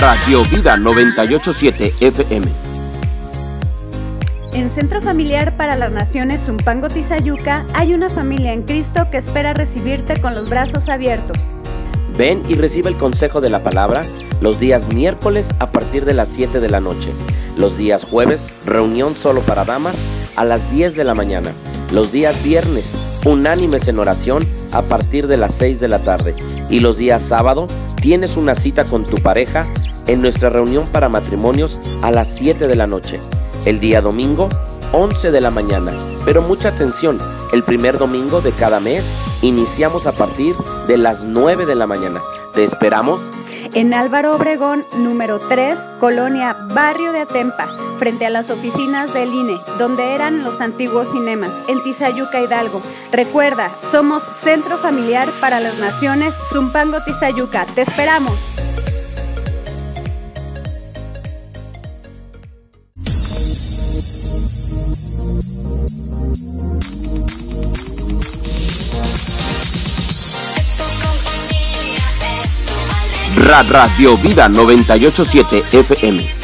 Radio Vida 987 FM. En Centro Familiar para las Naciones Zumpango Tizayuca hay una familia en Cristo que espera recibirte con los brazos abiertos. Ven y recibe el consejo de la palabra los días miércoles a partir de las 7 de la noche. Los días jueves, reunión solo para damas a las 10 de la mañana. Los días viernes, unánimes en oración a partir de las 6 de la tarde. Y los días sábado, tienes una cita con tu pareja en nuestra reunión para matrimonios a las 7 de la noche. El día domingo, 11 de la mañana. Pero mucha atención, el primer domingo de cada mes iniciamos a partir de las 9 de la mañana. Te esperamos en Álvaro Obregón, número 3, Colonia Barrio de Atempa, frente a las oficinas del INE, donde eran los antiguos cinemas, en Tizayuca, Hidalgo. Recuerda, somos Centro Familiar para las Naciones Zumpango Tizayuca. Te esperamos. Radio Vida 987 FM.